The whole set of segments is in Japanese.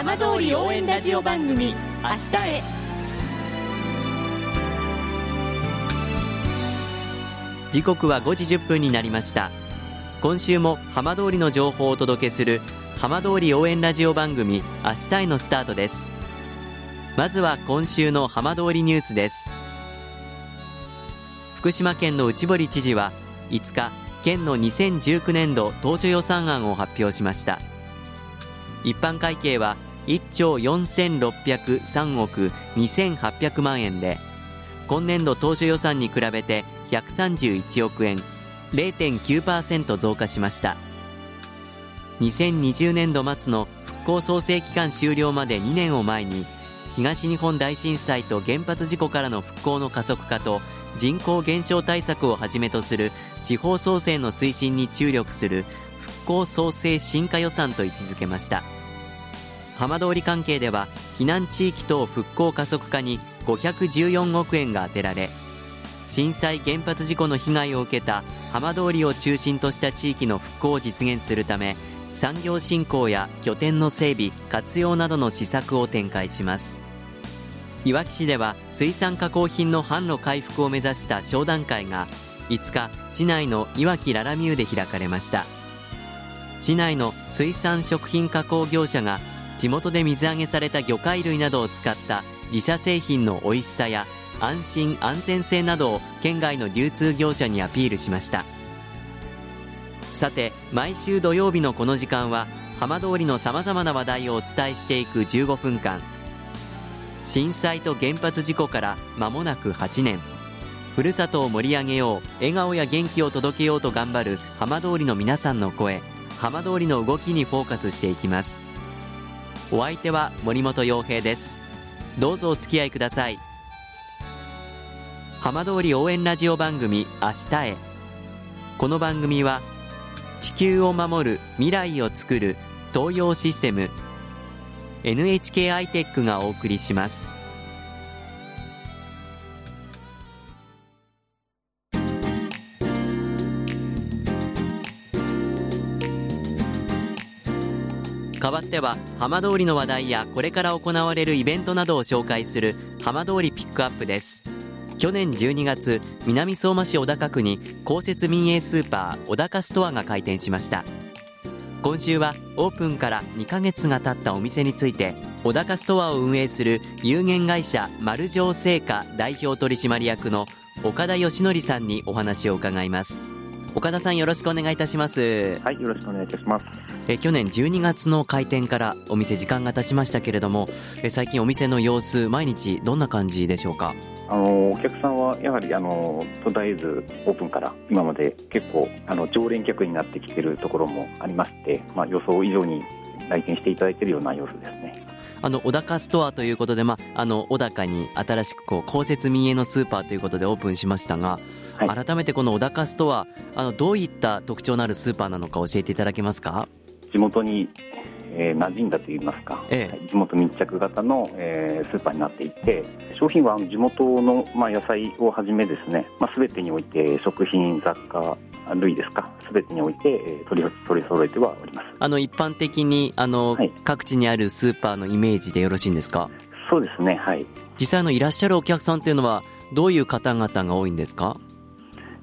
浜通り応援ラジオ番組「明日へ」時刻は5時1分になりました。今週も浜通りの情報をお届けする浜通り応援ラジオ番組明日へのスタートです。まずは今週の浜通りニュースです。福島県の内堀知事は5日県の2019年度当初予算案を発表しました。一般会計は1兆4603億2800万円で今年度当初予算に比べて131億円0.9%増加しました。2020年度末の復興創生期間終了まで2年を前に東日本大震災と原発事故からの復興の加速化と人口減少対策をはじめとする地方創生の推進に注力する復興創生進化予算と位置づけました。浜通り関係では避難地域等復興加速化に514億円が充てられ震災原発事故の被害を受けた浜通りを中心とした地域の復興を実現するため産業振興や拠点の整備活用などの施策を展開します。いわき市では水産加工品の販路回復を目指した商談会が5日市内のいわきララミューで開かれました。市内の水産食品加工業者が地元で水揚げされた魚介類などを使った自社製品の美味しさや安心安全性などを県外の流通業者にアピールしました。さて毎週土曜日のこの時間は浜通りのさまざまな話題をお伝えしていく15分間。震災と原発事故から間もなく8年。ふるさとを盛り上げよう笑顔や元気を届けようと頑張る浜通りの皆さんの声。浜通りの動きにフォーカスしていきます。お相手は森本洋平です。どうぞお付き合いください。浜通り応援ラジオ番組明日へ。この番組は地球を守る未来をつくる東洋システム NHK アイテックがお送りします。代わっては浜通りの話題やこれから行われるイベントなどを紹介する浜通りピックアップです。去年12月南相馬市小高区に公設民営スーパー小高ストアが開店しました。今週はオープンから2ヶ月が経ったお店について小高ストアを運営する有限会社丸城製菓代表取締役の岡田義則さんにお話を伺います。岡田さんよろしくお願いいたします。はいよろしくお願いいたします。え去年12月の開店からお店時間が経ちましたけれどもえ最近お店の様子毎日どんな感じでしょうか？あのお客さんはやはりあの途絶えずオープンから今まで結構あの常連客になってきているところもありまして、まあ、予想以上に来店していただいているような様子ですねあの小高ストアということで、まあ、あの小高に新しくこう公設民営のスーパーということでオープンしましたが、はい、改めてこの小高ストアあのどういった特徴のあるスーパーなのか教えていただけますか？地元に、えー、馴染んだといいますか、ええ、地元密着型の、えー、スーパーになっていて商品は地元の、まあ、野菜をはじめですね、まあ、全てにおいて食品雑貨類ですか？全てにおいて、えー、取り取り揃えてはおります。あの一般的にあの、はい、各地にあるスーパーのイメージでよろしいんですか？そうですねはい。実際のいらっしゃるお客さんっていうのはどういう方々が多いんですか？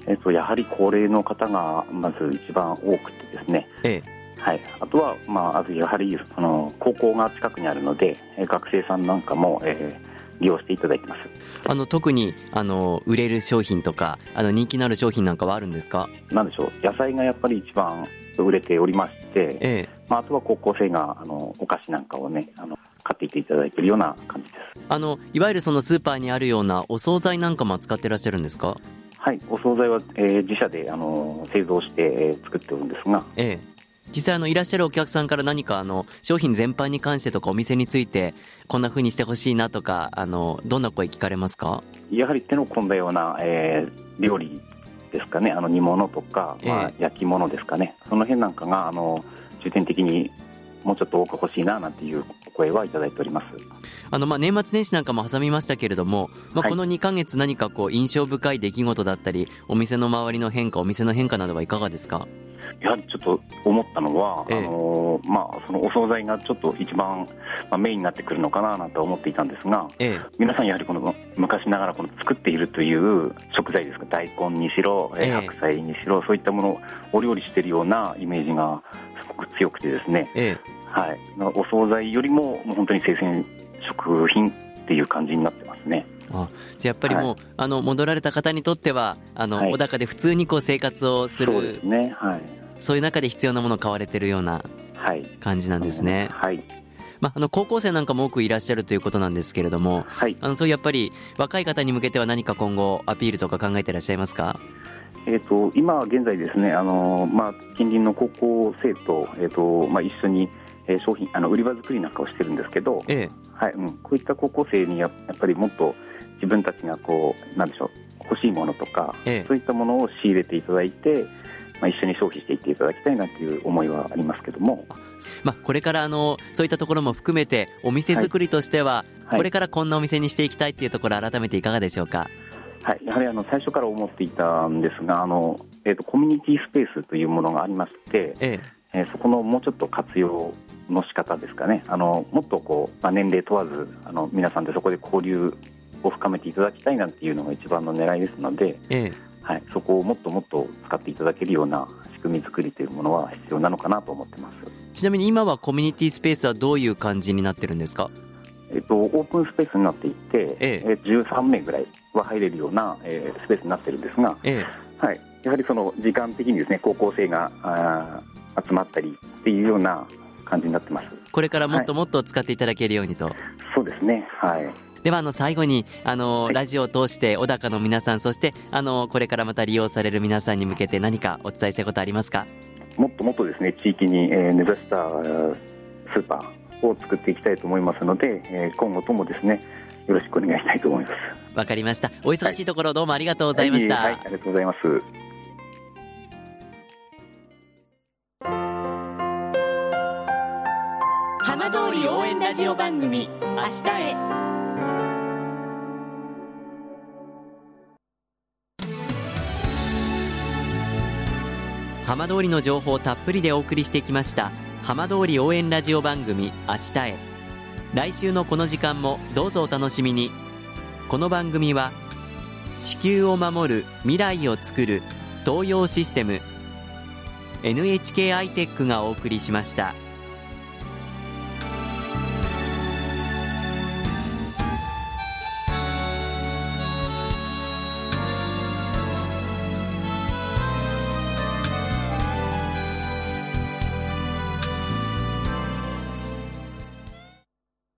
えっと、やはり高齢の方がまず一番多くてですね、ええ、はい、あとは、まあ、やはりその高校が近くにあるので学生さんなんかも、えー、利用していただいてます。あの特にあの売れる商品とかあの人気のある商品なんかはあるんですか？なんでしょう。野菜がやっぱり一番売れておりまして、ええ。まあ、あとは高校生があのお菓子なんかをねあの買っていていただいているような感じです。あのいわゆるそのスーパーにあるようなお惣菜なんかも使ってらっしゃるんですか？はい。お惣菜は、えー、自社であの製造して、えー、作っておるんですが、ええ実際あのいらっしゃるお客さんから何かあの商品全般に関してとかお店についてこんなふうにしてほしいなとかあのどんな声聞かれますか？やはり手の込んだような、えー、料理ですかね。あの煮物とか、まあ、焼き物ですかね、その辺なんかがあの重点的にもうちょっと多く欲しいななんていうお声はいただいております。あのまあ年末年始なんかも挟みましたけれども、まあ、この2か月、何かこう印象深い出来事だったり、お店の周りの変化、お店の変化などはいかがですか？やはりちょっと思ったのは、ええ、あのまあ、そのお惣菜がちょっと一番、まあ、メインになってくるのかななんて思っていたんですが、え、皆さんやはりこの昔ながらこの作っているという食材ですか大根にしろ、え白菜にしろそういったものをお料理しているようなイメージがすごく強くてですね、はい、お惣菜よりももう本当に生鮮食品っていう感じになってますね。あじゃあやっぱりもう、はい、あの戻られた方にとってはあの、はい、小高で普通にこう生活をするそうですね、はい、そういう中で必要なものを買われてるような感じなんですね。はい、まあ、あの高校生なんかも多くいらっしゃるということなんですけれども、はい、あのそういうやっぱり若い方に向けては何か今後アピールとか考えていらっしゃいますか？えーと、今現在ですね、あのまあ、近隣の高校生と,、えーとまあ、一緒に商品あの売り場作りなんかをしてるんですけど、ええ。はいうん、こういった高校生にややっぱりもっと自分たちがこうなんでしょう欲しいものとか、ええ、そういったものを仕入れていただいて、まあ、一緒に消費していっていただきたいなという思いはありますけども、まあ、これからあのそういったところも含めてお店作りとしては、はい、これからこんなお店にしていきたいっていうところ改めていかがでしょうか？はい、やはりあの最初から思っていたんですがあの、えーと、コミュニティスペースというものがありまして、えええー、そこのもうちょっと活用の仕方ですかね。あのもっとこう、まあ、年齢問わずあの皆さんでそこで交流を深めていただきたいなんていうのが一番の狙いですので、ええ、はい、そこをもっともっと使っていただけるような仕組み作りというものは必要なのかなと思ってます。ちなみに今はコミュニティスペースはどういう感じになってるんですか？えっと、オープンスペースになっていて、ええ、13名ぐらいは入れるような、えー、スペースになってるんですが、ええ。はい、やはりその時間的にですね高校生があ集まったりっていうような感じになってます。これからもっともっと使っていただけるようにと、はい、そうですね。はい。ではあの最後にあの、はい、ラジオを通して小高の皆さんそしてあのこれからまた利用される皆さんに向けて何かお伝えしたいことありますか？もっともっとですね地域に、えー、根ざしたスーパーを作っていきたいと思いますので、えー、今後ともですねよろしくお願いしたいと思います。わかりました。お忙しいところどうもありがとうございました、はい、はい、ありがとうございます番組「明日へ」浜通りの情報をたっぷりでお送りしてきました浜通り応援ラジオ番組「明日へ」来週のこの時間もどうぞお楽しみに。この番組は地球を守る未来をつくる東洋システム NHK アイテックがお送りしました。